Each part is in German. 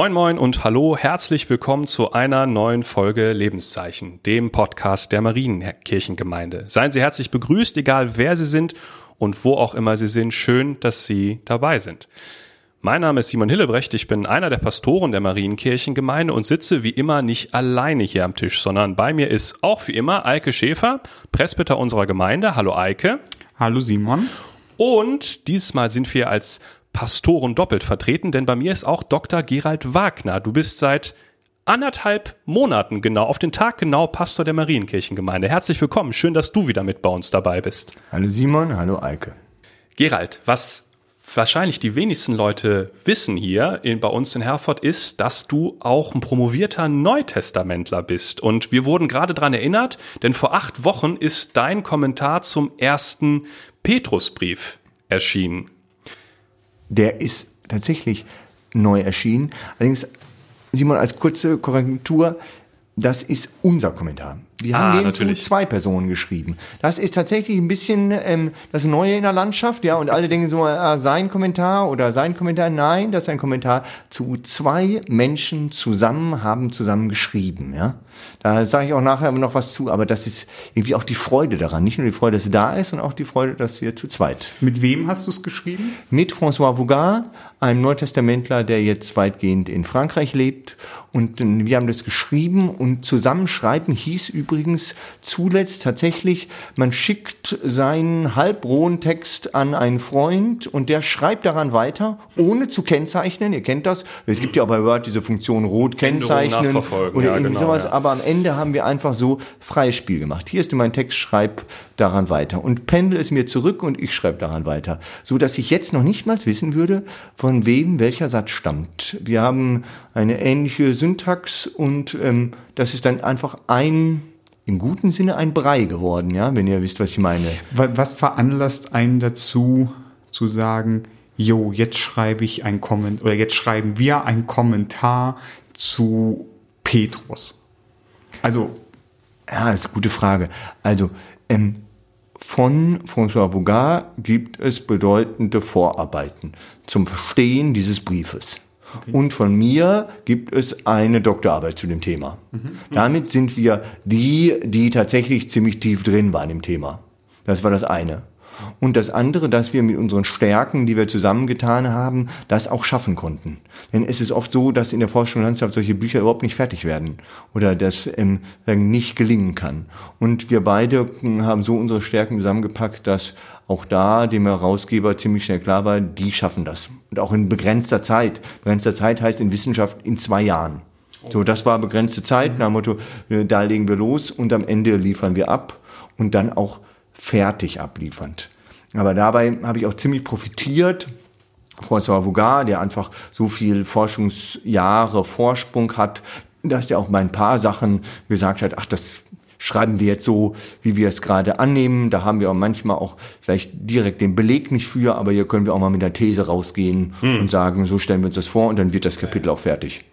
Moin moin und hallo, herzlich willkommen zu einer neuen Folge Lebenszeichen, dem Podcast der Marienkirchengemeinde. Seien Sie herzlich begrüßt, egal wer Sie sind und wo auch immer Sie sind. Schön, dass Sie dabei sind. Mein Name ist Simon Hillebrecht, ich bin einer der Pastoren der Marienkirchengemeinde und sitze wie immer nicht alleine hier am Tisch, sondern bei mir ist auch wie immer Eike Schäfer, Presbyter unserer Gemeinde. Hallo Eike. Hallo Simon. Und dieses Mal sind wir als Pastoren doppelt vertreten, denn bei mir ist auch Dr. Gerald Wagner. Du bist seit anderthalb Monaten genau, auf den Tag genau Pastor der Marienkirchengemeinde. Herzlich willkommen, schön, dass du wieder mit bei uns dabei bist. Hallo Simon, hallo Eike. Gerald, was wahrscheinlich die wenigsten Leute wissen hier in, bei uns in Herford ist, dass du auch ein promovierter Neutestamentler bist. Und wir wurden gerade dran erinnert, denn vor acht Wochen ist dein Kommentar zum ersten Petrusbrief erschienen der ist tatsächlich neu erschienen. Allerdings, Simon, als kurze Korrektur, das ist unser Kommentar. Wir haben ah, den natürlich. zu zwei Personen geschrieben. Das ist tatsächlich ein bisschen ähm, das Neue in der Landschaft, ja. Und alle denken so, äh, sein Kommentar oder sein Kommentar. Nein, das ist ein Kommentar zu zwei Menschen zusammen, haben zusammen geschrieben, ja. Da sage ich auch nachher noch was zu, aber das ist irgendwie auch die Freude daran. Nicht nur die Freude, dass es da ist, sondern auch die Freude, dass wir zu zweit. Mit wem hast du es geschrieben? Mit François Vougard, einem Neutestamentler, der jetzt weitgehend in Frankreich lebt. Und äh, wir haben das geschrieben und zusammenschreiben hieß übrigens übrigens zuletzt tatsächlich, man schickt seinen halbrohen Text an einen Freund und der schreibt daran weiter, ohne zu kennzeichnen. Ihr kennt das. Es gibt ja bei Word diese Funktion rot kennzeichnen oder ja, irgendwie genau, sowas. Ja. Aber am Ende haben wir einfach so freies Spiel gemacht. Hier ist mein Text, schreib daran weiter. Und pendel es mir zurück und ich schreibe daran weiter. So dass ich jetzt noch nicht mal wissen würde, von wem welcher Satz stammt. Wir haben eine ähnliche Syntax und ähm, das ist dann einfach ein im guten Sinne ein Brei geworden, ja, wenn ihr wisst, was ich meine. Was veranlasst einen dazu zu sagen, jo, jetzt schreibe ich ein Kommentar oder jetzt schreiben wir ein Kommentar zu Petrus? Also. Ja, das ist eine gute Frage. Also, ähm, von François Bougard gibt es bedeutende Vorarbeiten zum Verstehen dieses Briefes. Okay. Und von mir gibt es eine Doktorarbeit zu dem Thema. Mhm. Damit sind wir die, die tatsächlich ziemlich tief drin waren im Thema. Das war das eine. Und das andere, dass wir mit unseren Stärken, die wir zusammengetan haben, das auch schaffen konnten. Denn es ist oft so, dass in der Forschungslandschaft solche Bücher überhaupt nicht fertig werden oder das ähm, nicht gelingen kann. Und wir beide haben so unsere Stärken zusammengepackt, dass auch da dem Herausgeber ziemlich schnell klar war, die schaffen das. Und auch in begrenzter Zeit. Begrenzter Zeit heißt in Wissenschaft in zwei Jahren. So, das war begrenzte Zeit, nach dem Motto, äh, da legen wir los und am Ende liefern wir ab und dann auch fertig abliefernd. Aber dabei habe ich auch ziemlich profitiert. François Vougard, der einfach so viel Forschungsjahre Vorsprung hat, dass der auch mal ein paar Sachen gesagt hat, ach, das schreiben wir jetzt so, wie wir es gerade annehmen. Da haben wir auch manchmal auch vielleicht direkt den Beleg nicht für, aber hier können wir auch mal mit der These rausgehen hm. und sagen, so stellen wir uns das vor und dann wird das Kapitel auch fertig.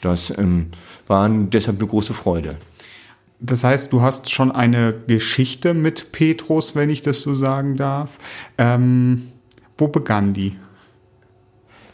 Das ähm, war deshalb eine große Freude. Das heißt, du hast schon eine Geschichte mit Petrus, wenn ich das so sagen darf. Ähm, wo begann die?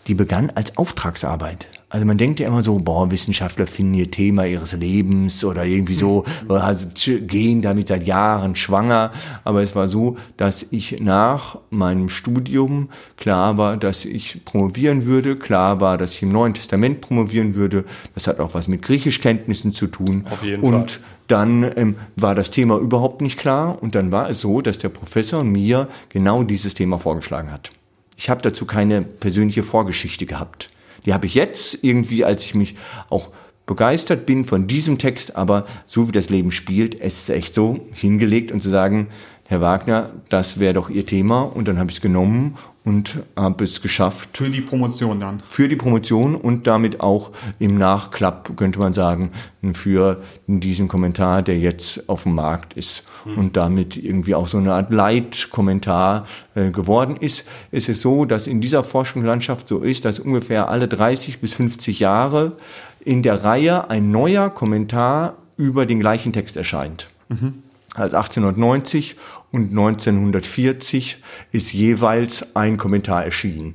Die begann als Auftragsarbeit. Also man denkt ja immer so, boah, Wissenschaftler finden ihr Thema ihres Lebens oder irgendwie so, also gehen damit seit Jahren schwanger. Aber es war so, dass ich nach meinem Studium klar war, dass ich promovieren würde, klar war, dass ich im Neuen Testament promovieren würde. Das hat auch was mit Griechischkenntnissen zu tun. Auf jeden Und Fall. dann ähm, war das Thema überhaupt nicht klar. Und dann war es so, dass der Professor mir genau dieses Thema vorgeschlagen hat. Ich habe dazu keine persönliche Vorgeschichte gehabt. Die habe ich jetzt irgendwie, als ich mich auch begeistert bin von diesem Text, aber so wie das Leben spielt, es ist echt so hingelegt und zu sagen, Herr Wagner, das wäre doch Ihr Thema. Und dann habe ich es genommen und habe es geschafft. Für die Promotion dann? Für die Promotion und damit auch im Nachklapp, könnte man sagen, für diesen Kommentar, der jetzt auf dem Markt ist mhm. und damit irgendwie auch so eine Art Leitkommentar äh, geworden ist. Es ist so, dass in dieser Forschungslandschaft so ist, dass ungefähr alle 30 bis 50 Jahre in der Reihe ein neuer Kommentar über den gleichen Text erscheint. Mhm als 1890 und 1940 ist jeweils ein Kommentar erschienen.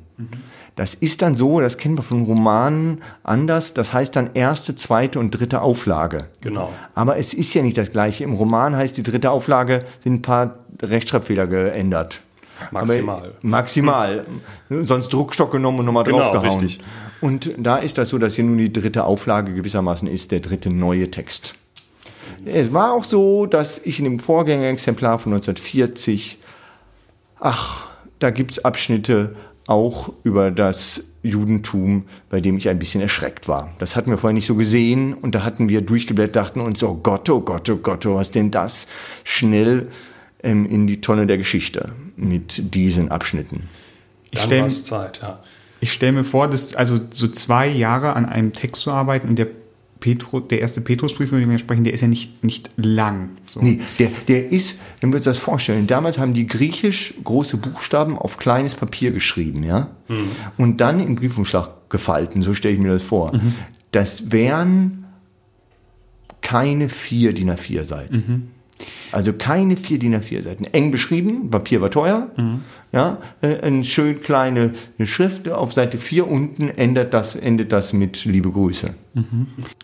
Das ist dann so, das kennen wir von Romanen anders, das heißt dann erste, zweite und dritte Auflage. Genau. Aber es ist ja nicht das gleiche. Im Roman heißt die dritte Auflage, sind ein paar Rechtschreibfehler geändert. Maximal. Aber maximal. Sonst Druckstock genommen und nochmal Genau, draufgehauen. richtig. Und da ist das so, dass hier nun die dritte Auflage gewissermaßen ist, der dritte neue Text. Es war auch so, dass ich in dem Vorgängerexemplar von 1940, ach, da gibt's Abschnitte auch über das Judentum, bei dem ich ein bisschen erschreckt war. Das hatten wir vorher nicht so gesehen und da hatten wir durchgeblättert, dachten uns, oh Gott, oh Gott, oh Gott, oh, was denn das? Schnell ähm, in die Tonne der Geschichte mit diesen Abschnitten. Ich Dann stelle es ja. ich stell mir vor, dass also so zwei Jahre an einem Text zu arbeiten und der Petro, der erste Petrusbrief, über den wir sprechen, der ist ja nicht, nicht lang. So. Nee, der, der ist, wenn wir uns das vorstellen, damals haben die griechisch große Buchstaben auf kleines Papier geschrieben, ja? Und dann im Briefumschlag gefalten, so stelle ich mir das vor. Das wären keine vier DIN A4 Seiten. Also keine vier DIN A4 Seiten. Eng beschrieben, Papier war teuer, ja, äh, eine schön kleine Schrift auf Seite 4 unten endet das, endet das mit Liebe Grüße.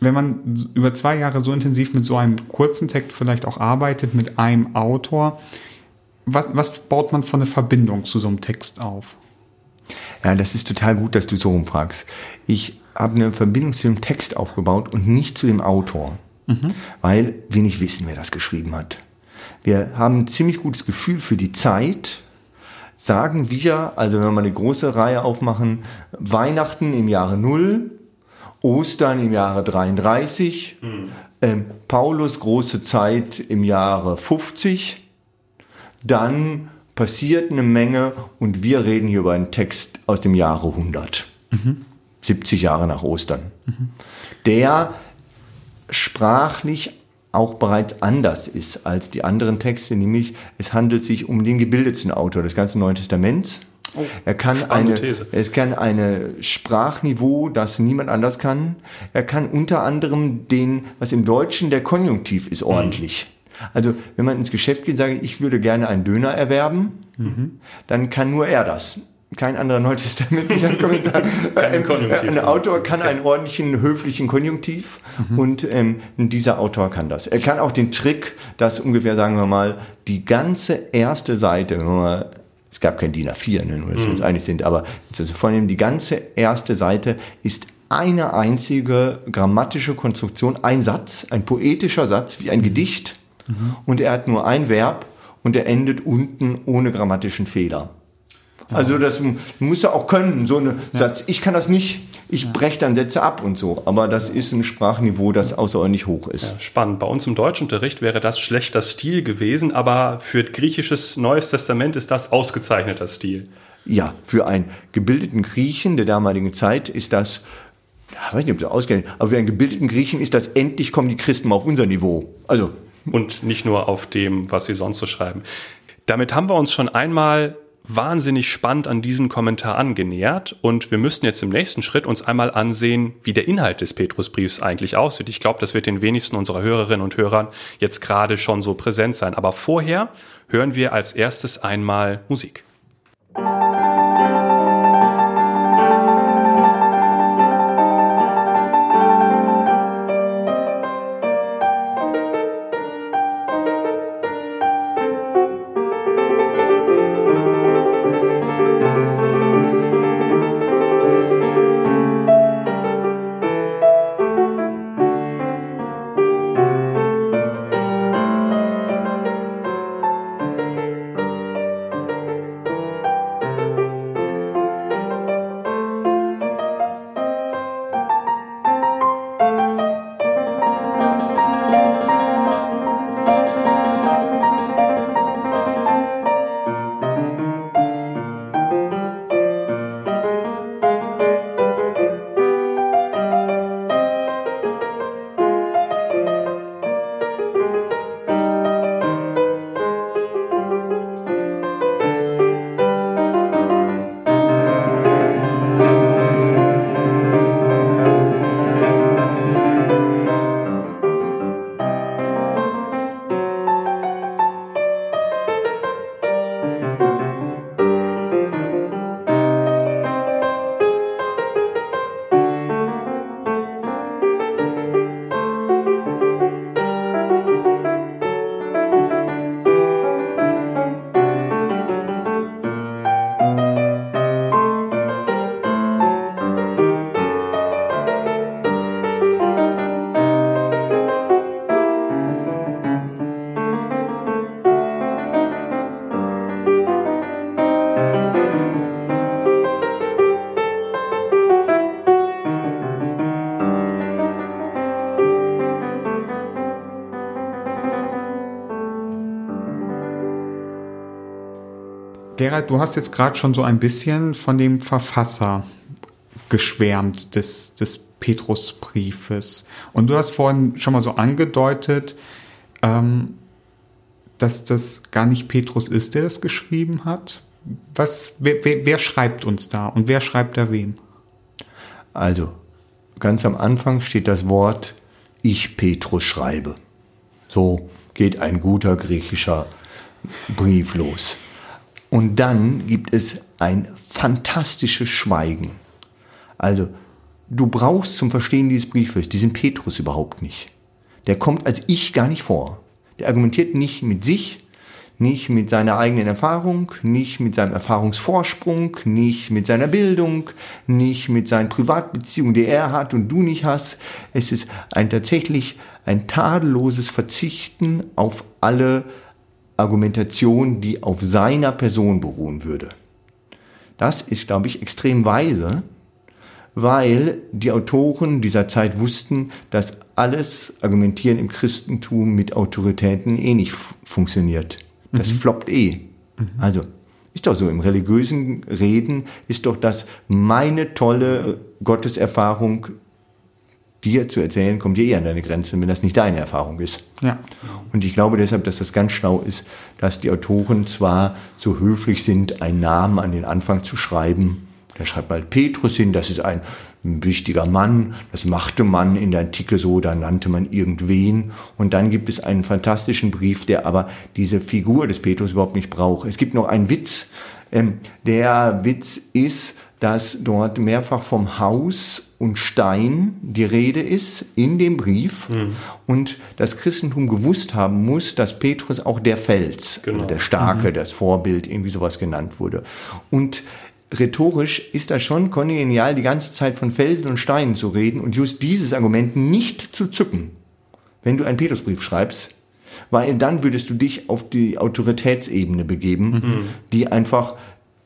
Wenn man über zwei Jahre so intensiv mit so einem kurzen Text vielleicht auch arbeitet, mit einem Autor, was, was baut man für eine Verbindung zu so einem Text auf? Ja, das ist total gut, dass du so rumfragst. Ich habe eine Verbindung zu dem Text aufgebaut und nicht zu dem Autor, weil wir nicht wissen, wer das geschrieben hat. Wir haben ein ziemlich gutes Gefühl für die Zeit, sagen wir, also wenn wir mal eine große Reihe aufmachen, Weihnachten im Jahre Null, Ostern im Jahre 33, ähm, Paulus große Zeit im Jahre 50, dann passiert eine Menge und wir reden hier über einen Text aus dem Jahre 100. 70 Jahre nach Ostern. Der sprachlich auch bereits anders ist als die anderen Texte, nämlich es handelt sich um den gebildetsten Autor des ganzen Neuen Testaments. er kann eine, These. es kann eine Sprachniveau, das niemand anders kann. Er kann unter anderem den, was im Deutschen der Konjunktiv ist, ordentlich. Also, wenn man ins Geschäft geht, sage ich, ich würde gerne einen Döner erwerben, dann kann nur er das. Kein anderer neutestamentlicher Kommentar. Kein Konjunktiv. Ein Autor kann einen ordentlichen, höflichen Konjunktiv und ähm, dieser Autor kann das. Er kann auch den Trick, dass ungefähr, sagen wir mal, die ganze erste Seite, wenn wir mal es gab kein DIN A4, ne, nur dass wir uns einig sind, aber also vornehmen, die ganze erste Seite ist eine einzige grammatische Konstruktion, ein Satz, ein poetischer Satz, wie ein Gedicht, und er hat nur ein Verb und er endet unten ohne grammatischen Fehler. Also das muss er auch können, so eine Satz. Ich kann das nicht, ich breche dann Sätze ab und so, aber das ist ein Sprachniveau, das außerordentlich hoch ist. Spannend. Bei uns im Deutschunterricht wäre das schlechter Stil gewesen, aber für griechisches Neues Testament ist das ausgezeichneter Stil. Ja, für einen gebildeten Griechen der damaligen Zeit ist das, ja, weiß nicht, ob das ausgeht, aber für einen gebildeten Griechen ist das endlich kommen die Christen mal auf unser Niveau. Also, und nicht nur auf dem, was sie sonst so schreiben. Damit haben wir uns schon einmal wahnsinnig spannend an diesen Kommentar angenähert und wir müssten jetzt im nächsten Schritt uns einmal ansehen, wie der Inhalt des Petrusbriefs eigentlich aussieht. Ich glaube, das wird den wenigsten unserer Hörerinnen und Hörern jetzt gerade schon so präsent sein. Aber vorher hören wir als erstes einmal Musik. Gerald, du hast jetzt gerade schon so ein bisschen von dem Verfasser geschwärmt des, des Petrusbriefes. Und du hast vorhin schon mal so angedeutet, ähm, dass das gar nicht Petrus ist, der das geschrieben hat. Was, wer, wer, wer schreibt uns da und wer schreibt da wem? Also, ganz am Anfang steht das Wort Ich Petrus schreibe. So geht ein guter griechischer Brief los. Und dann gibt es ein fantastisches Schweigen. Also, du brauchst zum Verstehen dieses Briefes diesen Petrus überhaupt nicht. Der kommt als Ich gar nicht vor. Der argumentiert nicht mit sich, nicht mit seiner eigenen Erfahrung, nicht mit seinem Erfahrungsvorsprung, nicht mit seiner Bildung, nicht mit seinen Privatbeziehungen, die er hat und du nicht hast. Es ist ein tatsächlich ein tadelloses Verzichten auf alle Argumentation, die auf seiner Person beruhen würde. Das ist, glaube ich, extrem weise, weil die Autoren dieser Zeit wussten, dass alles Argumentieren im Christentum mit Autoritäten eh nicht funktioniert. Das mhm. floppt eh. Mhm. Also, ist doch so, im religiösen Reden ist doch das meine tolle Gotteserfahrung dir zu erzählen, kommt dir eher an deine Grenzen, wenn das nicht deine Erfahrung ist. Ja. Und ich glaube deshalb, dass das ganz schlau ist, dass die Autoren zwar so höflich sind, einen Namen an den Anfang zu schreiben. Da schreibt mal Petrus hin, das ist ein wichtiger Mann, das machte man in der Antike so, da nannte man irgendwen. Und dann gibt es einen fantastischen Brief, der aber diese Figur des Petrus überhaupt nicht braucht. Es gibt noch einen Witz. Ähm, der Witz ist, dass dort mehrfach vom Haus und Stein die Rede ist in dem Brief mhm. und das Christentum gewusst haben muss, dass Petrus auch der Fels, genau. also der Starke, mhm. das Vorbild, irgendwie sowas genannt wurde. Und rhetorisch ist das schon kongenial, die ganze Zeit von Felsen und Steinen zu reden und just dieses Argument nicht zu zücken, wenn du einen Petrusbrief schreibst, weil dann würdest du dich auf die Autoritätsebene begeben, mhm. die einfach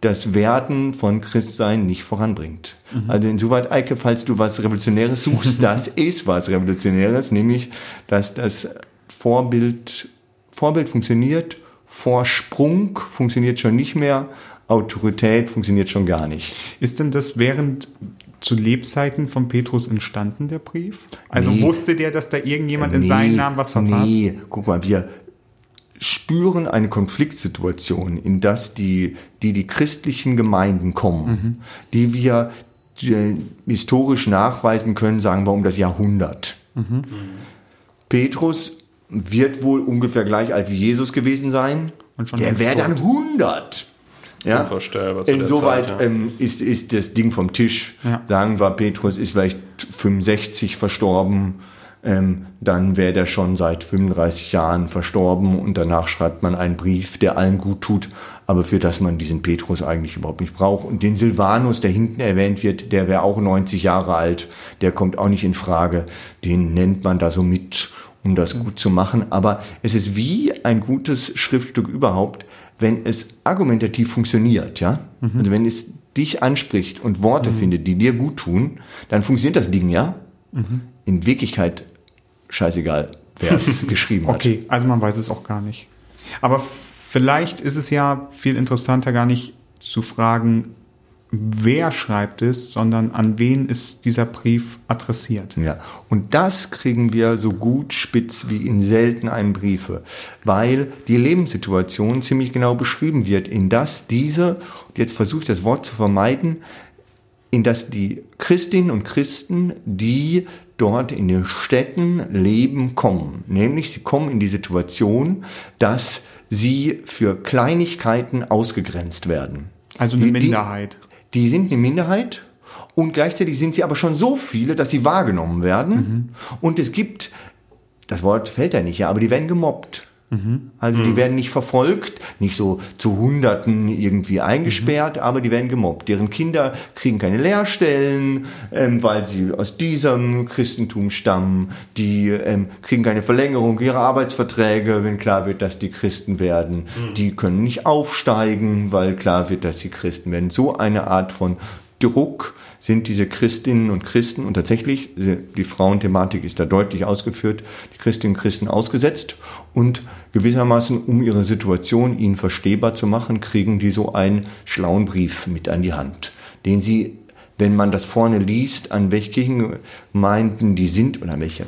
das Werden von Christsein nicht voranbringt. Mhm. Also insoweit, Eike, falls du was Revolutionäres suchst, das ist was Revolutionäres, nämlich, dass das Vorbild, Vorbild funktioniert, Vorsprung funktioniert schon nicht mehr, Autorität funktioniert schon gar nicht. Ist denn das während zu Lebzeiten von Petrus entstanden, der Brief? Also nee. wusste der, dass da irgendjemand nee, in seinen Namen was verfasst? Nee, guck mal, wir, spüren eine Konfliktsituation, in das die, die, die christlichen Gemeinden kommen, mhm. die wir äh, historisch nachweisen können, sagen wir um das Jahrhundert. Mhm. Petrus wird wohl ungefähr gleich alt wie Jesus gewesen sein. der wäre dann 100. Ja? Unvorstellbar zu Insoweit ja. ähm, ist, ist das Ding vom Tisch. Ja. Sagen wir, Petrus ist vielleicht 65 verstorben ähm, dann wäre der schon seit 35 Jahren verstorben und danach schreibt man einen Brief, der allen gut tut, aber für das man diesen Petrus eigentlich überhaupt nicht braucht. Und den Silvanus, der hinten erwähnt wird, der wäre auch 90 Jahre alt, der kommt auch nicht in Frage. Den nennt man da so mit, um das gut zu machen. Aber es ist wie ein gutes Schriftstück überhaupt, wenn es argumentativ funktioniert, ja? Mhm. Also wenn es dich anspricht und Worte mhm. findet, die dir gut tun, dann funktioniert das Ding, ja? Mhm. In Wirklichkeit scheißegal, wer es geschrieben hat. Okay, also man weiß es auch gar nicht. Aber vielleicht ist es ja viel interessanter, gar nicht zu fragen, wer schreibt es, sondern an wen ist dieser Brief adressiert. Ja, und das kriegen wir so gut spitz wie in selten einem Briefe, weil die Lebenssituation ziemlich genau beschrieben wird, in das diese, jetzt versuche ich das Wort zu vermeiden, in das die Christinnen und Christen, die dort in den Städten leben, kommen. Nämlich sie kommen in die Situation, dass sie für Kleinigkeiten ausgegrenzt werden. Also eine die, Minderheit. Die, die, sind eine Minderheit und gleichzeitig sind sie aber schon so viele, dass sie wahrgenommen werden. Mhm. Und es gibt, das Wort fällt ja nicht, ja, aber die werden gemobbt. Mhm. Also die mhm. werden nicht verfolgt, nicht so zu Hunderten irgendwie eingesperrt, mhm. aber die werden gemobbt. Deren Kinder kriegen keine Lehrstellen, ähm, weil sie aus diesem Christentum stammen. Die ähm, kriegen keine Verlängerung ihrer Arbeitsverträge, wenn klar wird, dass die Christen werden. Mhm. Die können nicht aufsteigen, weil klar wird, dass sie Christen werden. So eine Art von Druck sind diese Christinnen und Christen und tatsächlich, die Frauenthematik ist da deutlich ausgeführt, die Christinnen und Christen ausgesetzt und gewissermaßen, um ihre Situation ihnen verstehbar zu machen, kriegen die so einen schlauen Brief mit an die Hand, den sie, wenn man das vorne liest, an welche Kirchengemeinden die sind oder an welche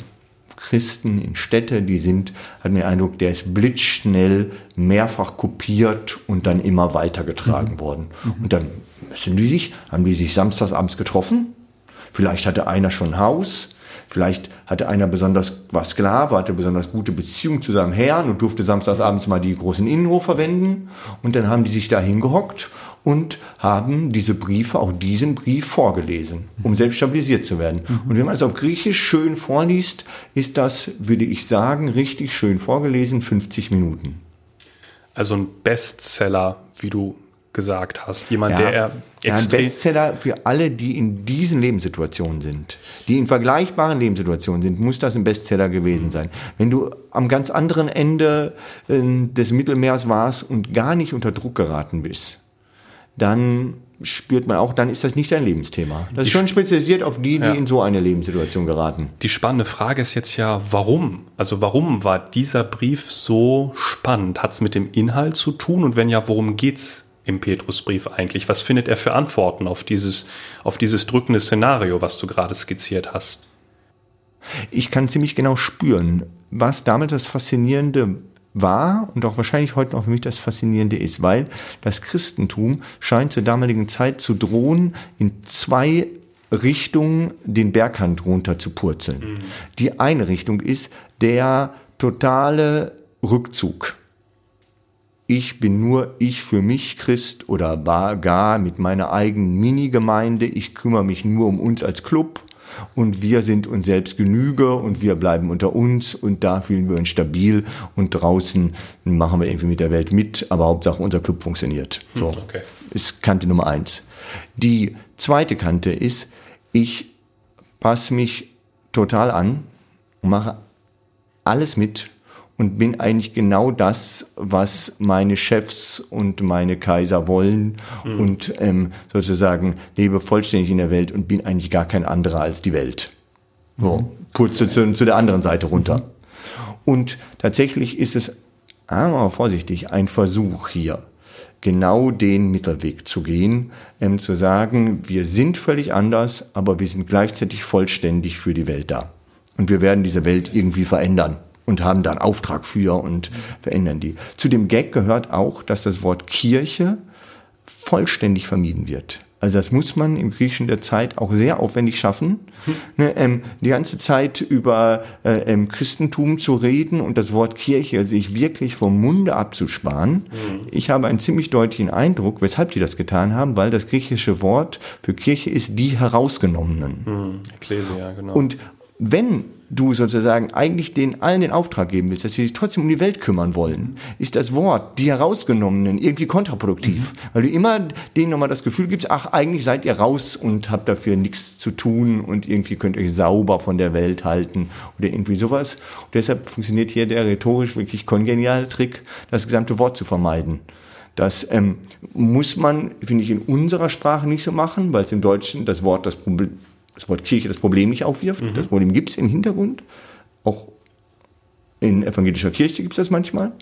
Christen in Städte, die sind, hat mir den Eindruck, der ist blitzschnell mehrfach kopiert und dann immer weitergetragen mhm. worden. Mhm. Und dann müssen die sich, haben die sich samstagsabends getroffen. Vielleicht hatte einer schon ein Haus. Vielleicht hatte einer besonders was Sklave, hatte besonders gute Beziehung zu seinem Herrn und durfte samstagsabends mal die großen Innenhof verwenden. Und dann haben die sich da hingehockt und haben diese Briefe, auch diesen Brief vorgelesen, um selbst stabilisiert zu werden. Mhm. Und wenn man es auf Griechisch schön vorliest, ist das, würde ich sagen, richtig schön vorgelesen, 50 Minuten. Also ein Bestseller, wie du gesagt hast. Jemand, ja, der ja, ein Bestseller für alle, die in diesen Lebenssituationen sind, die in vergleichbaren Lebenssituationen sind, muss das ein Bestseller gewesen sein. Wenn du am ganz anderen Ende äh, des Mittelmeers warst und gar nicht unter Druck geraten bist, dann spürt man auch, dann ist das nicht dein Lebensthema. Das ist schon spezialisiert auf die, die ja. in so eine Lebenssituation geraten. Die spannende Frage ist jetzt ja, warum? Also warum war dieser Brief so spannend? Hat es mit dem Inhalt zu tun? Und wenn ja, worum geht's im Petrusbrief eigentlich? Was findet er für Antworten auf dieses, auf dieses drückende Szenario, was du gerade skizziert hast? Ich kann ziemlich genau spüren, was damals das Faszinierende war und auch wahrscheinlich heute noch für mich das Faszinierende ist, weil das Christentum scheint zur damaligen Zeit zu drohen, in zwei Richtungen den Berghand runter zu purzeln. Mhm. Die eine Richtung ist der totale Rückzug. Ich bin nur ich für mich Christ oder gar mit meiner eigenen Mini-Gemeinde. Ich kümmere mich nur um uns als Club und wir sind uns selbst Genüge und wir bleiben unter uns und da fühlen wir uns stabil und draußen machen wir irgendwie mit der Welt mit, aber Hauptsache unser Club funktioniert. So okay. ist Kante Nummer eins. Die zweite Kante ist, ich passe mich total an und mache alles mit und bin eigentlich genau das, was meine Chefs und meine Kaiser wollen mhm. und ähm, sozusagen lebe vollständig in der Welt und bin eigentlich gar kein anderer als die Welt. So, mhm. putze zu, zu der anderen Seite runter. Und tatsächlich ist es, aber vorsichtig, ein Versuch hier, genau den Mittelweg zu gehen, ähm, zu sagen, wir sind völlig anders, aber wir sind gleichzeitig vollständig für die Welt da. Und wir werden diese Welt irgendwie verändern und haben da einen Auftrag für und verändern die. Zu dem Gag gehört auch, dass das Wort Kirche vollständig vermieden wird. Also das muss man im Griechischen der Zeit auch sehr aufwendig schaffen, hm. ne, ähm, die ganze Zeit über äh, ähm, Christentum zu reden und das Wort Kirche sich wirklich vom Munde abzusparen. Hm. Ich habe einen ziemlich deutlichen Eindruck, weshalb die das getan haben, weil das griechische Wort für Kirche ist die Herausgenommenen. Hm. Ekklesia, genau. Und wenn du sozusagen eigentlich den allen den Auftrag geben willst, dass sie sich trotzdem um die Welt kümmern wollen, ist das Wort, die herausgenommenen, irgendwie kontraproduktiv. Mhm. Weil du immer denen nochmal das Gefühl gibst, ach, eigentlich seid ihr raus und habt dafür nichts zu tun und irgendwie könnt ihr euch sauber von der Welt halten oder irgendwie sowas. Und deshalb funktioniert hier der rhetorisch wirklich kongeniale Trick, das gesamte Wort zu vermeiden. Das ähm, muss man, finde ich, in unserer Sprache nicht so machen, weil es im Deutschen das Wort das Problem das Wort Kirche das Problem nicht aufwirft. Mhm. Das Problem gibt es im Hintergrund. Auch in evangelischer Kirche gibt es das manchmal,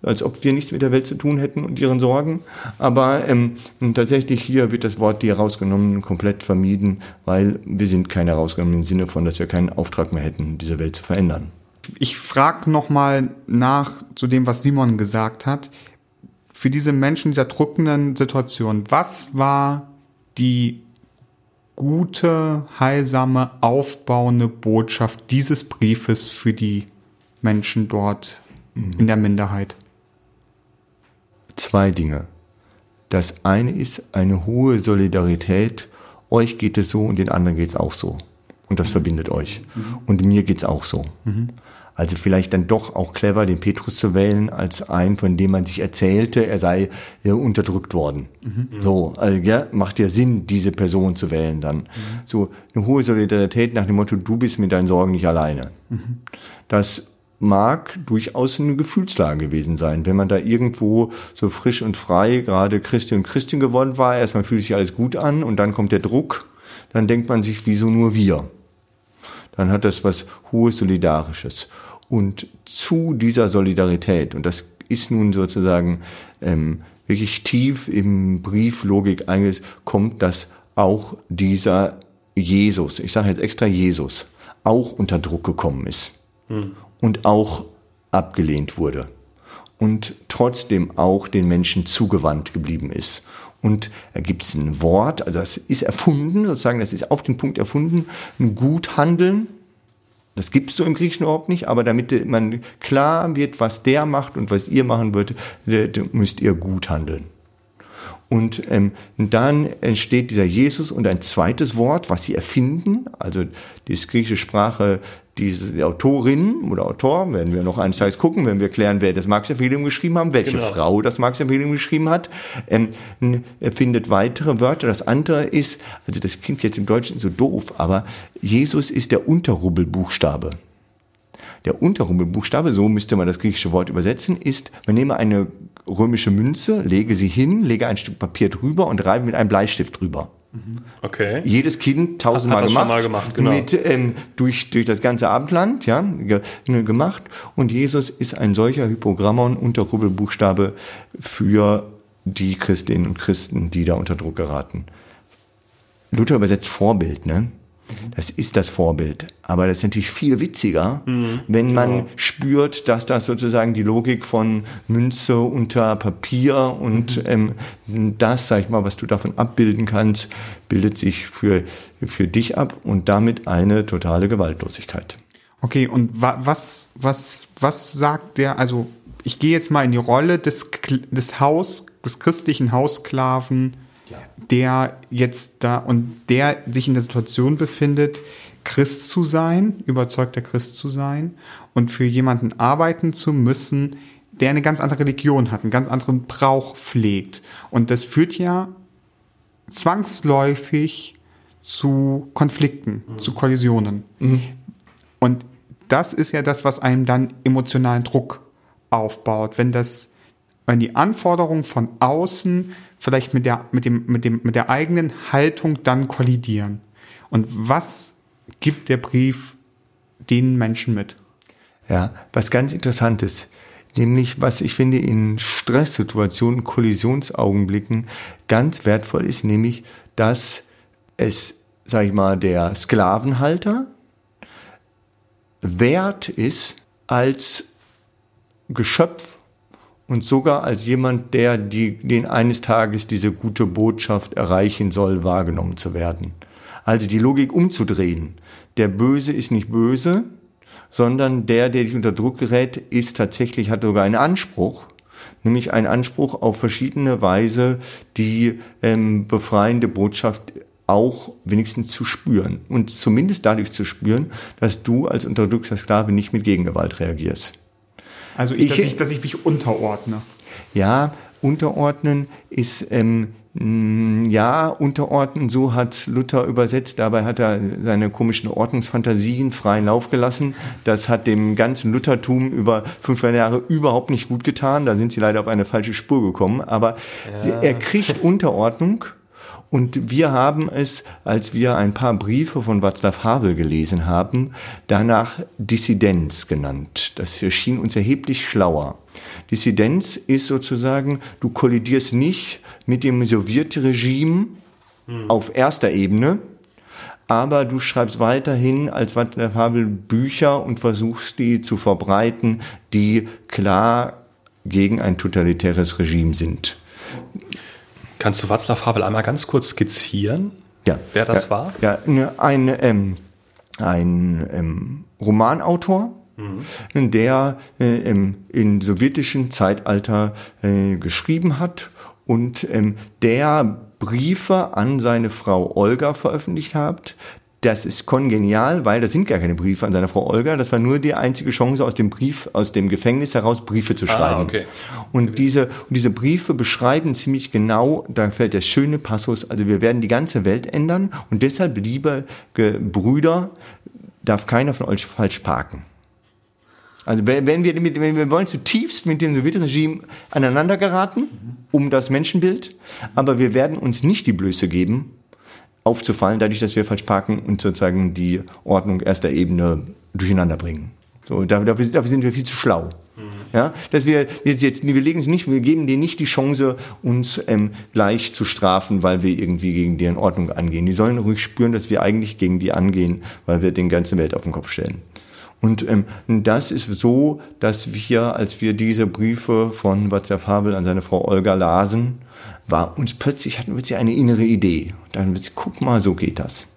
als ob wir nichts mit der Welt zu tun hätten und ihren Sorgen. Aber ähm, tatsächlich hier wird das Wort die herausgenommen komplett vermieden, weil wir sind keine herausgenommen im Sinne von, dass wir keinen Auftrag mehr hätten, diese Welt zu verändern. Ich frage nochmal nach zu dem, was Simon gesagt hat. Für diese Menschen dieser drückenden Situation, was war die gute, heilsame, aufbauende Botschaft dieses Briefes für die Menschen dort mhm. in der Minderheit? Zwei Dinge. Das eine ist eine hohe Solidarität. Euch geht es so und den anderen geht es auch so. Und das mhm. verbindet euch. Mhm. Und mir geht es auch so. Also vielleicht dann doch auch clever, den Petrus zu wählen, als einen, von dem man sich erzählte, er sei äh, unterdrückt worden. Mhm. So, also, ja, macht ja Sinn, diese Person zu wählen dann. Mhm. So eine hohe Solidarität nach dem Motto, du bist mit deinen Sorgen nicht alleine. Mhm. Das mag durchaus eine Gefühlslage gewesen sein. Wenn man da irgendwo so frisch und frei gerade Christi und Christin geworden war, erstmal fühlt sich alles gut an und dann kommt der Druck, dann denkt man sich, wieso nur wir? Dann hat das was hohes Solidarisches. Und zu dieser Solidarität, und das ist nun sozusagen ähm, wirklich tief im Brieflogik eingesetzt, kommt, dass auch dieser Jesus, ich sage jetzt extra Jesus, auch unter Druck gekommen ist hm. und auch abgelehnt wurde und trotzdem auch den Menschen zugewandt geblieben ist. Und da gibt es ein Wort, also das ist erfunden, sozusagen, das ist auf den Punkt erfunden, ein Guthandeln. Das gibt es so im Griechischen überhaupt nicht, aber damit man klar wird, was der macht und was ihr machen würdet, müsst ihr gut handeln. Und ähm, dann entsteht dieser Jesus und ein zweites Wort, was sie erfinden. Also die griechische Sprache, diese Autorin oder Autor, werden wir noch eines Tages gucken, wenn wir klären, wer das Marx-Evangelium geschrieben haben, welche genau. Frau das Marx-Evangelium geschrieben hat, ähm, erfindet weitere Wörter. Das andere ist, also das klingt jetzt im Deutschen so doof, aber Jesus ist der Unterrubbelbuchstabe. Der Unterrubbelbuchstabe, so müsste man das griechische Wort übersetzen, ist, man nehme eine römische Münze, lege sie hin, lege ein Stück Papier drüber und reibe mit einem Bleistift drüber. Okay. Jedes Kind tausendmal Hat gemacht, mal gemacht genau. mit, ähm, durch, durch das ganze Abendland, ja, ge, ne, gemacht. Und Jesus ist ein solcher Hypogrammon unter Rubbelbuchstabe für die Christinnen und Christen, die da unter Druck geraten. Luther übersetzt Vorbild, ne? Das ist das Vorbild. Aber das ist natürlich viel witziger, mhm, wenn man genau. spürt, dass das sozusagen die Logik von Münze unter Papier und mhm. ähm, das, sag ich mal, was du davon abbilden kannst, bildet sich für, für dich ab und damit eine totale Gewaltlosigkeit. Okay, und wa was, was, was sagt der, also ich gehe jetzt mal in die Rolle des, des Haus, des christlichen Haussklaven, ja. der jetzt da und der sich in der Situation befindet, Christ zu sein, überzeugter Christ zu sein und für jemanden arbeiten zu müssen, der eine ganz andere Religion hat, einen ganz anderen Brauch pflegt. Und das führt ja zwangsläufig zu Konflikten, mhm. zu Kollisionen. Mhm. Und das ist ja das, was einem dann emotionalen Druck aufbaut, wenn das, wenn die Anforderungen von außen vielleicht mit der, mit dem, mit dem, mit der eigenen Haltung dann kollidieren. Und was gibt der Brief den Menschen mit? Ja, was ganz interessantes. Nämlich, was ich finde in Stresssituationen, Kollisionsaugenblicken ganz wertvoll ist, nämlich, dass es, sag ich mal, der Sklavenhalter wert ist, als Geschöpf und sogar als jemand, der die, den eines Tages diese gute Botschaft erreichen soll, wahrgenommen zu werden. Also die Logik umzudrehen. Der Böse ist nicht böse, sondern der, der dich unter Druck gerät, ist tatsächlich, hat sogar einen Anspruch, nämlich einen Anspruch auf verschiedene Weise die ähm, befreiende Botschaft auch wenigstens zu spüren und zumindest dadurch zu spüren, dass du als unterdrückter Sklave nicht mit Gegengewalt reagierst. Also ich, dass, ich, dass ich mich unterordne. Ja, unterordnen ist ähm, ja, unterordnen, so hat Luther übersetzt. Dabei hat er seine komischen Ordnungsfantasien freien Lauf gelassen. Das hat dem ganzen Luthertum über 500 Jahre überhaupt nicht gut getan. Da sind sie leider auf eine falsche Spur gekommen. Aber ja. er kriegt Unterordnung und wir haben es, als wir ein paar Briefe von Václav Havel gelesen haben, danach Dissidenz genannt. Das erschien uns erheblich schlauer. Dissidenz ist sozusagen, du kollidierst nicht mit dem Sowjetregime hm. auf erster Ebene, aber du schreibst weiterhin als Václav Havel Bücher und versuchst die zu verbreiten, die klar gegen ein totalitäres Regime sind. Kannst du Václav Havel einmal ganz kurz skizzieren, ja, wer das ja, war? Ja, ne, ein, ähm, ein ähm, Romanautor, mhm. der äh, im, in sowjetischen Zeitalter äh, geschrieben hat und ähm, der Briefe an seine Frau Olga veröffentlicht hat, das ist kongenial, weil das sind gar keine Briefe an seine Frau Olga. Das war nur die einzige Chance, aus dem Brief, aus dem Gefängnis heraus Briefe zu ah, schreiben. Ah, okay. Und diese, und diese Briefe beschreiben ziemlich genau, da fällt der schöne Passus, also wir werden die ganze Welt ändern und deshalb, liebe Brüder, darf keiner von euch falsch parken. Also wenn wir, mit, wenn wir wollen zutiefst mit dem Sowjetregime aneinander geraten, um das Menschenbild, aber wir werden uns nicht die Blöße geben, aufzufallen, dadurch, dass wir falsch parken und sozusagen die Ordnung erster Ebene durcheinander bringen. So, dafür, dafür sind wir viel zu schlau. Ja, dass wir jetzt, jetzt wir legen es nicht, wir geben denen nicht die Chance, uns ähm, gleich zu strafen, weil wir irgendwie gegen deren Ordnung angehen. Die sollen ruhig spüren, dass wir eigentlich gegen die angehen, weil wir den ganzen Welt auf den Kopf stellen. Und ähm, das ist so, dass wir, als wir diese Briefe von Václav Havel an seine Frau Olga lasen, war uns plötzlich hatten wir eine innere Idee. Dann wird sie, guck mal, so geht das.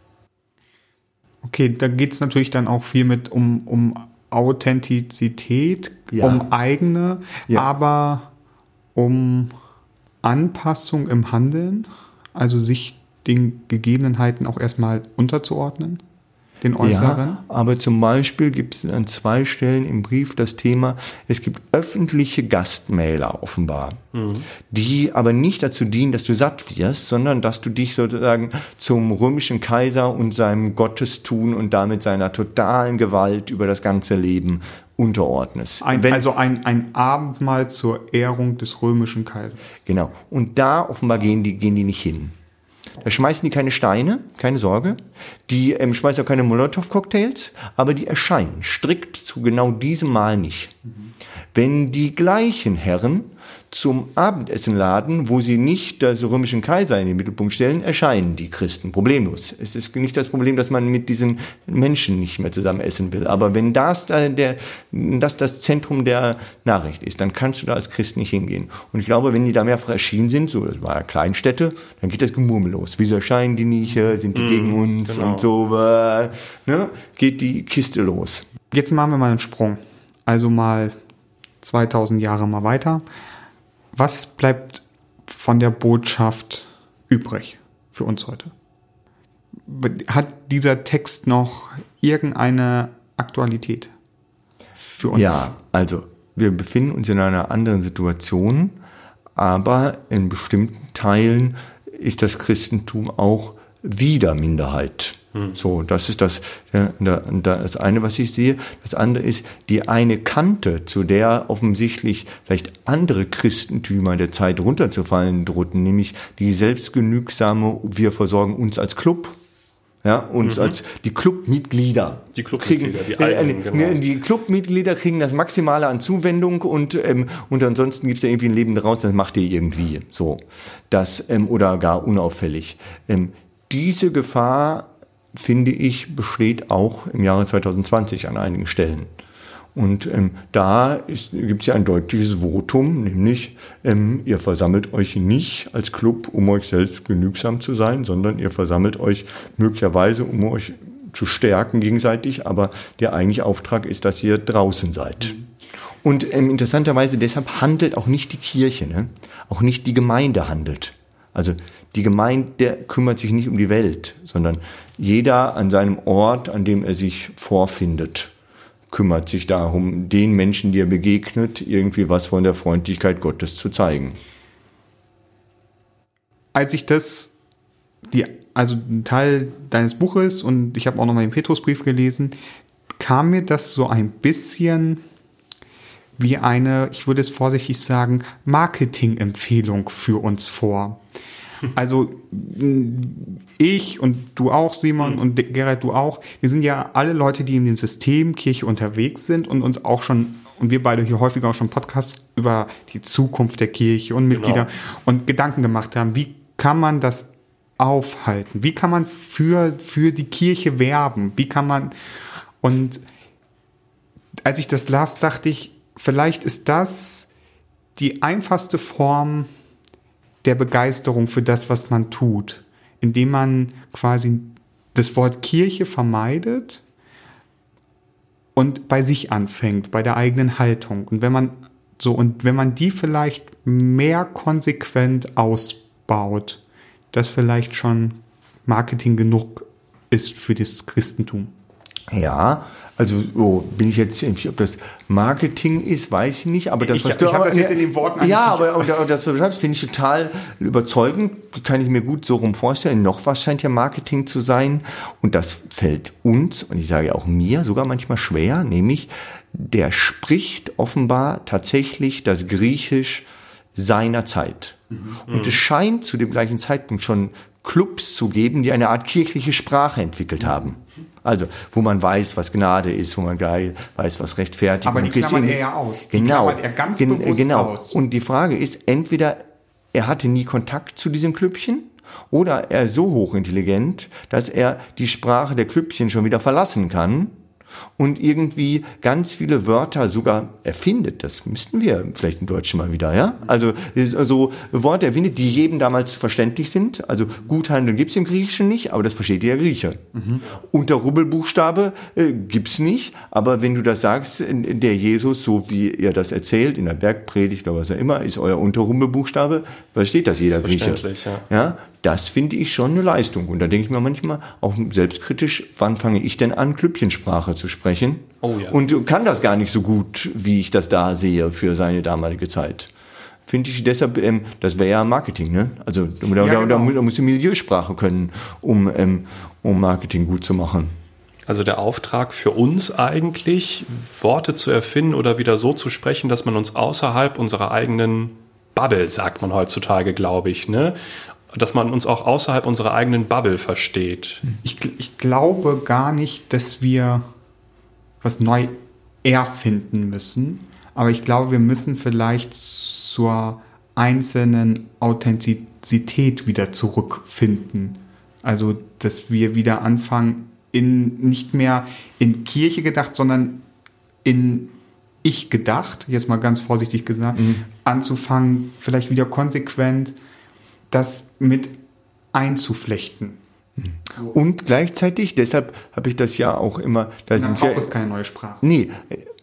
Okay, da geht es natürlich dann auch viel mit um, um Authentizität, ja. um eigene, ja. aber um Anpassung im Handeln, also sich den Gegebenheiten auch erstmal unterzuordnen den äußeren? Ja, aber zum Beispiel gibt es an zwei Stellen im Brief das Thema, es gibt öffentliche Gastmäler offenbar, mhm. die aber nicht dazu dienen, dass du satt wirst, sondern dass du dich sozusagen zum römischen Kaiser und seinem Gottestun und damit seiner totalen Gewalt über das ganze Leben unterordnest. Ein, Wenn, also ein, ein Abendmahl zur Ehrung des römischen Kaisers. Genau. Und da offenbar gehen die, gehen die nicht hin. Da schmeißen die keine Steine, keine Sorge. Die ähm, schmeißen auch keine Molotow-Cocktails, aber die erscheinen strikt zu genau diesem Mal nicht. Mhm. Wenn die gleichen Herren zum Abendessen laden, wo sie nicht das römischen Kaiser in den Mittelpunkt stellen, erscheinen die Christen problemlos. Es ist nicht das Problem, dass man mit diesen Menschen nicht mehr zusammen essen will. Aber wenn das, der, das das Zentrum der Nachricht ist, dann kannst du da als Christ nicht hingehen. Und ich glaube, wenn die da mehrfach erschienen sind, so das war ja Kleinstädte, dann geht das Gemurmel los. Wieso erscheinen die nicht? Sind die mm, gegen uns genau. und so? Ne? Geht die Kiste los. Jetzt machen wir mal einen Sprung. Also mal 2000 Jahre mal weiter. Was bleibt von der Botschaft übrig für uns heute? Hat dieser Text noch irgendeine Aktualität für uns? Ja, also wir befinden uns in einer anderen Situation, aber in bestimmten Teilen ist das Christentum auch wieder Minderheit. Hm. So, das ist das, das eine, was ich sehe. Das andere ist die eine Kante, zu der offensichtlich vielleicht andere Christentümer der Zeit runterzufallen drohten, nämlich die selbstgenügsame, wir versorgen uns als Club. Ja, uns mhm. als die Clubmitglieder. Die Clubmitglieder, die eigenen, genau. Die Clubmitglieder kriegen das Maximale an Zuwendung und, ähm, und ansonsten gibt es ja irgendwie ein Leben daraus, das macht ihr irgendwie so. Das, ähm, oder gar unauffällig. Ähm, diese Gefahr finde ich, besteht auch im Jahre 2020 an einigen Stellen. Und ähm, da gibt es ja ein deutliches Votum, nämlich ähm, ihr versammelt euch nicht als Club, um euch selbst genügsam zu sein, sondern ihr versammelt euch möglicherweise, um euch zu stärken gegenseitig, aber der eigentliche Auftrag ist, dass ihr draußen seid. Mhm. Und ähm, interessanterweise deshalb handelt auch nicht die Kirche, ne? auch nicht die Gemeinde handelt. Also die Gemeinde kümmert sich nicht um die Welt, sondern jeder an seinem Ort, an dem er sich vorfindet, kümmert sich darum, den Menschen, die er begegnet, irgendwie was von der Freundlichkeit Gottes zu zeigen. Als ich das, die, also ein Teil deines Buches und ich habe auch nochmal den Petrusbrief gelesen, kam mir das so ein bisschen wie eine, ich würde es vorsichtig sagen, Marketing-Empfehlung für uns vor. Also ich und du auch, Simon, mhm. und Gerrit, du auch, wir sind ja alle Leute, die in dem System Kirche unterwegs sind und uns auch schon, und wir beide hier häufiger auch schon Podcasts über die Zukunft der Kirche und Mitglieder genau. und Gedanken gemacht haben. Wie kann man das aufhalten? Wie kann man für, für die Kirche werben? Wie kann man, und als ich das las, dachte ich, vielleicht ist das die einfachste Form, der Begeisterung für das, was man tut, indem man quasi das Wort Kirche vermeidet und bei sich anfängt, bei der eigenen Haltung. Und wenn man so, und wenn man die vielleicht mehr konsequent ausbaut, das vielleicht schon Marketing genug ist für das Christentum. Ja, also oh, bin ich jetzt irgendwie, ob das Marketing ist, weiß ich nicht, aber das, Ich- was du ich hab das jetzt in den Worten Ja, aber und, das, was du beschreibst, finde ich total überzeugend, kann ich mir gut so rum vorstellen. Noch was scheint ja Marketing zu sein und das fällt uns, und ich sage auch mir, sogar manchmal schwer, nämlich der spricht offenbar tatsächlich das Griechisch seiner Zeit. Und es scheint zu dem gleichen Zeitpunkt schon Clubs zu geben, die eine Art kirchliche Sprache entwickelt haben. Also, wo man weiß, was Gnade ist, wo man weiß, was Rechtfertigung Aber die ist. klammert er ja aus. Die Genau. klammert er ganz Gen- bewusst genau. aus. Und die Frage ist, entweder er hatte nie Kontakt zu diesem Klüppchen oder er ist so hochintelligent, dass er die Sprache der Klüppchen schon wieder verlassen kann und irgendwie ganz viele Wörter sogar erfindet. Das müssten wir vielleicht im Deutschen mal wieder, ja? Also so Worte erfindet, die jedem damals verständlich sind. Also Guthandeln gibt's im Griechischen nicht, aber das versteht jeder Grieche. Unter Rubbelbuchstabe äh, gibt's nicht, aber wenn du das sagst, der Jesus, so wie ihr das erzählt, in der Bergpredigt oder was auch immer, ist euer Unterrubbelbuchstabe, versteht das jeder Grieche. Verständlich, ja. Ja, das finde ich schon eine Leistung. Und da denke ich mir manchmal auch selbstkritisch, wann fange ich denn an, Klüppchensprache zu sprechen? Oh ja. Und kann das gar nicht so gut, wie ich das da sehe für seine damalige Zeit. Finde ich deshalb, ähm, das wäre ja Marketing, ne? Also da, da, da, genau. da musst du Milieusprache können, um, ähm, um Marketing gut zu machen. Also der Auftrag für uns eigentlich, Worte zu erfinden oder wieder so zu sprechen, dass man uns außerhalb unserer eigenen Bubble, sagt man heutzutage, glaube ich, ne? Dass man uns auch außerhalb unserer eigenen Bubble versteht. Ich, ich glaube gar nicht, dass wir was neu erfinden müssen, aber ich glaube, wir müssen vielleicht zur einzelnen Authentizität wieder zurückfinden. Also, dass wir wieder anfangen, in nicht mehr in Kirche gedacht, sondern in ich gedacht, jetzt mal ganz vorsichtig gesagt, anzufangen, vielleicht wieder konsequent das mit einzuflechten. Und gleichzeitig, deshalb habe ich das ja auch immer, da Dann sind wir, braucht es keine neue Sprache. Nee,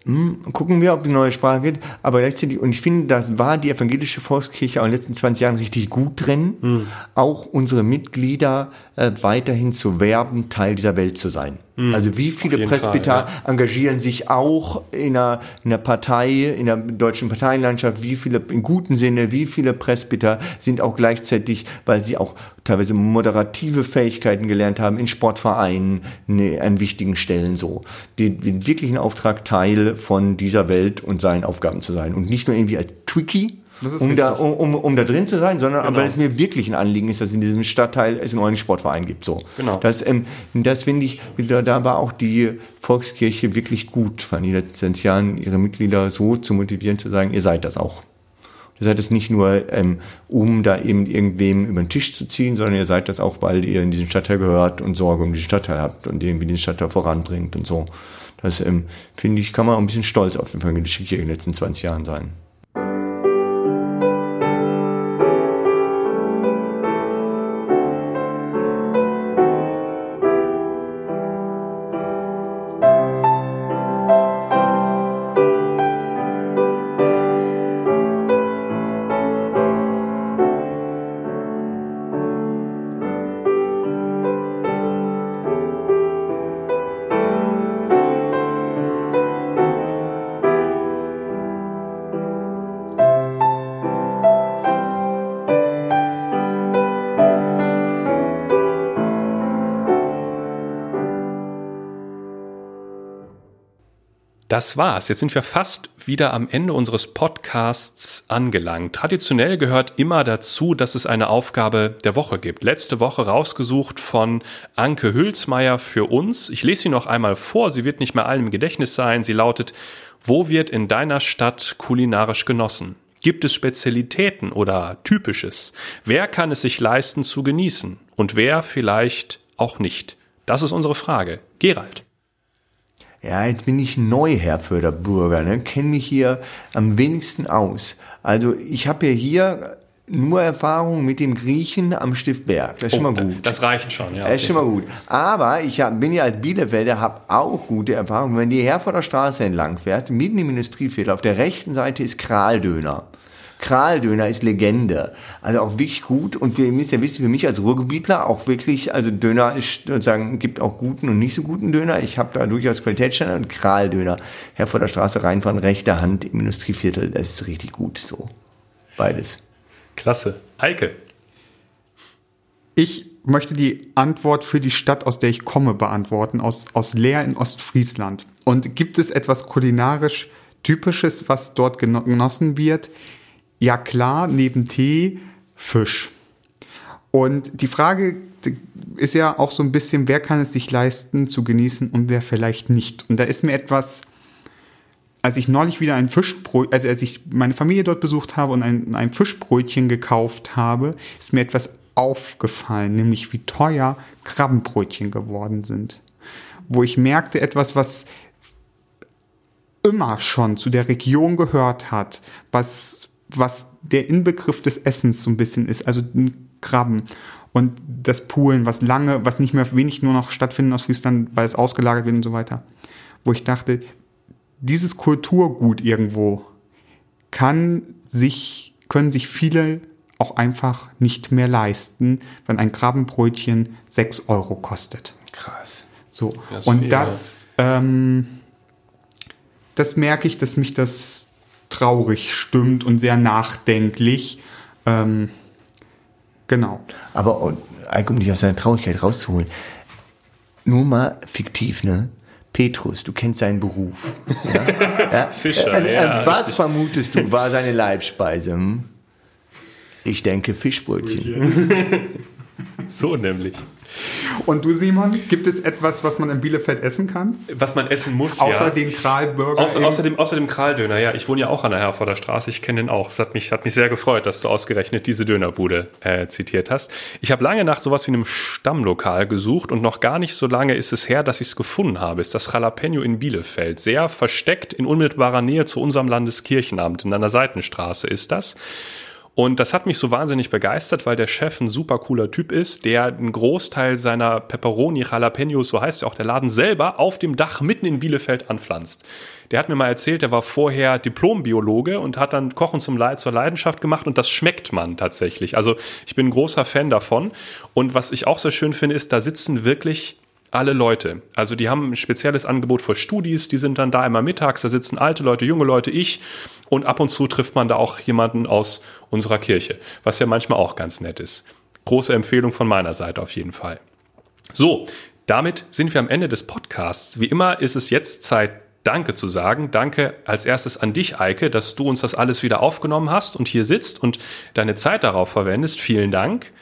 hm, gucken wir, ob die neue Sprache geht. Aber gleichzeitig, und ich finde, das war die evangelische Volkskirche auch in den letzten 20 Jahren richtig gut drin, auch unsere Mitglieder äh, weiterhin zu werben, Teil dieser Welt zu sein. Also wie viele Presbyter Fall, engagieren sich auch in einer, in einer Partei, in der deutschen Parteienlandschaft, wie viele, im guten Sinne, wie viele Presbyter sind auch gleichzeitig, weil sie auch teilweise moderative Fähigkeiten gelernt haben, in Sportvereinen, ne, an wichtigen Stellen so. Den, den wirklichen Auftrag, Teil von dieser Welt und seinen Aufgaben zu sein. Und nicht nur irgendwie als Tricky, um da, um, um, um da drin zu sein, sondern Genau. weil es mir wirklich ein Anliegen ist, dass in diesem Stadtteil es einen neuen Sportverein gibt. So. Genau. Das, ähm, das finde ich, da, da war auch die Volkskirche wirklich gut, von den letzten Jahren ihre Mitglieder so zu motivieren, zu sagen, ihr seid das auch. Ihr seid es nicht nur, ähm, um da eben irgendwem über den Tisch zu ziehen, sondern ihr seid das auch, weil ihr in diesen Stadtteil gehört und Sorge um diesen Stadtteil habt und irgendwie den Stadtteil voranbringt und so. Das ähm, finde ich, kann man auch ein bisschen stolz auf die evangelische Kirche in den letzten 20 Jahren sein. Das war's. Jetzt sind wir fast wieder am Ende unseres Podcasts angelangt. Traditionell gehört immer dazu, dass es eine Aufgabe der Woche gibt. Letzte Woche rausgesucht von Anke Hülsmeier für uns. Ich lese sie noch einmal vor. Sie wird nicht mehr allen im Gedächtnis sein. Sie lautet, wo wird in deiner Stadt kulinarisch genossen? Gibt es Spezialitäten oder Typisches? Wer kann es sich leisten zu genießen? Und wer vielleicht auch nicht? Das ist unsere Frage. Gerald. Ja, jetzt bin ich neu, Herr Förderbürger, ne? kenne mich hier am wenigsten aus. Also ich habe ja hier nur Erfahrung mit dem Griechen am Stift Berg. Das ist schon mal gut. Oh, Das reicht schon, ja. Das ist schon mal gut. Aber ich hab, bin ja als Bielefelder, habe auch gute Erfahrungen. Wenn die Herforder Straße entlang fährt, mitten im Industrieviertel, auf der rechten Seite ist Kraldöner. Kraldöner ist Legende. Also auch wirklich gut. Und wir müssen ja wissen, für mich als Ruhrgebietler auch wirklich, also Döner ist sozusagen, gibt auch guten und nicht so guten Döner. Ich habe da durchaus Qualitätsstandard und Kraldöner. Herr vor der Straße reinfahren, rechter Hand im Industrieviertel, das ist richtig gut so. Beides. Klasse. Eike. Ich möchte die Antwort für die Stadt, aus der ich komme, beantworten, aus, aus Leer in Ostfriesland. Und gibt es etwas kulinarisch Typisches, was dort genossen wird? Ja klar, neben Tee Fisch. Und die Frage ist ja auch so ein bisschen, wer kann es sich leisten zu genießen und wer vielleicht nicht. Und da ist mir etwas, als ich neulich wieder ein Fischbrötchen, also als ich meine Familie dort besucht habe und ein, ein Fischbrötchen gekauft habe, ist mir etwas aufgefallen, nämlich wie teuer Krabbenbrötchen geworden sind. Wo ich merkte, etwas, was immer schon zu der Region gehört hat, was, was der Inbegriff des Essens so ein bisschen ist, also Krabben und das Poolen, was lange, was nicht mehr wenig nur noch stattfindet aus Friesland, weil es ausgelagert wird und so weiter. Wo ich dachte, dieses Kulturgut irgendwo kann sich, können sich viele auch einfach nicht mehr leisten, wenn ein Krabbenbrötchen sechs Euro kostet. Krass. So. Das und viel, das, ähm, das merke ich, dass mich das traurig stimmt und sehr nachdenklich. Ähm, genau. Aber um dich aus seiner Traurigkeit rauszuholen, nur mal fiktiv, ne? Petrus, du kennst seinen Beruf. Ja? ja? Fischer, äh, äh, ja. Was richtig. vermutest du, war seine Leibspeise? Hm? Ich denke Fischbrötchen. so nämlich. Und du, Simon, gibt es etwas, was man in Bielefeld essen kann? Was man essen muss, Außer ja. den Kralburger. Außer, außer, dem, außer dem Kraldöner, ja. Ich wohne ja auch an der Herforder Straße. Ich kenne den auch. Es hat mich, hat mich sehr gefreut, dass du ausgerechnet diese Dönerbude äh, zitiert hast. Ich habe lange nach sowas wie einem Stammlokal gesucht und noch gar nicht so lange ist es her, dass ich es gefunden habe. Ist das Jalapeno in Bielefeld. Sehr versteckt in unmittelbarer Nähe zu unserem Landeskirchenamt. In einer Seitenstraße ist das. Und das hat mich so wahnsinnig begeistert, weil der Chef ein super cooler Typ ist, der einen Großteil seiner Pepperoni Jalapenos, so heißt ja auch der Laden selber, auf dem Dach mitten in Bielefeld anpflanzt. Der hat mir mal erzählt, der war vorher Diplombiologe und hat dann Kochen zum Le zur Leidenschaft gemacht und das schmeckt man tatsächlich. Also ich bin ein großer Fan davon. Und was ich auch sehr schön finde, ist, da sitzen wirklich alle Leute. Also die haben ein spezielles Angebot für Studis, die sind dann da immer mittags, da sitzen alte Leute, junge Leute, ich und ab und zu trifft man da auch jemanden aus unserer Kirche, was ja manchmal auch ganz nett ist. Große Empfehlung von meiner Seite auf jeden Fall. So, damit sind wir am Ende des Podcasts. Wie immer ist es jetzt Zeit, Danke zu sagen. Danke als erstes an dich, Eike, dass du uns das alles wieder aufgenommen hast und hier sitzt und deine Zeit darauf verwendest. Vielen Dank.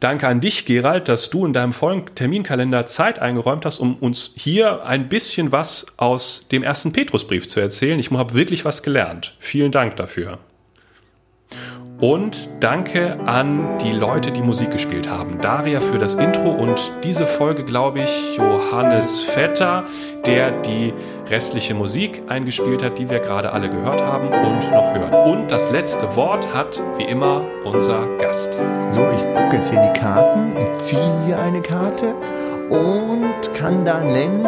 Danke an dich, Gerald, dass du in deinem vollen Terminkalender Zeit eingeräumt hast, um uns hier ein bisschen was aus dem ersten Petrusbrief zu erzählen. Ich habe wirklich was gelernt. Vielen Dank dafür. Und danke an die Leute, die Musik gespielt haben. Daria für das Intro und diese Folge, glaube ich, Johannes Vetter, der die restliche Musik eingespielt hat, die wir gerade alle gehört haben und noch hören. Und das letzte Wort hat, wie immer, unser Gast. So, ich gucke jetzt hier die Karten und ziehe hier eine Karte und kann da nennen,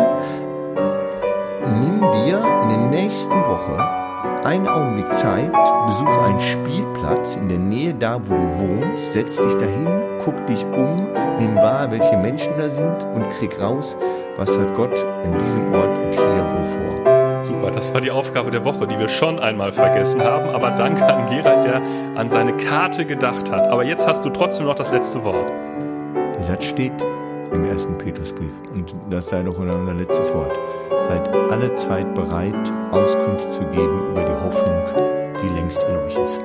nimm dir in der nächsten Woche einen Augenblick Zeit, besuche einen Spielplatz in der Nähe da, wo du wohnst, setz dich dahin, guck dich um, nimm wahr, welche Menschen da sind und krieg raus, was hat Gott in diesem Ort und hier wohl vor. Super, das war die Aufgabe der Woche, die wir schon einmal vergessen haben. Aber danke an Gerald, der an seine Karte gedacht hat. Aber jetzt hast du trotzdem noch das letzte Wort. Der Satz steht im ersten Petrusbrief. Und das sei doch unser letztes Wort. Seid alle Zeit bereit, Auskunft zu geben über die Hoffnung, die längst in euch ist.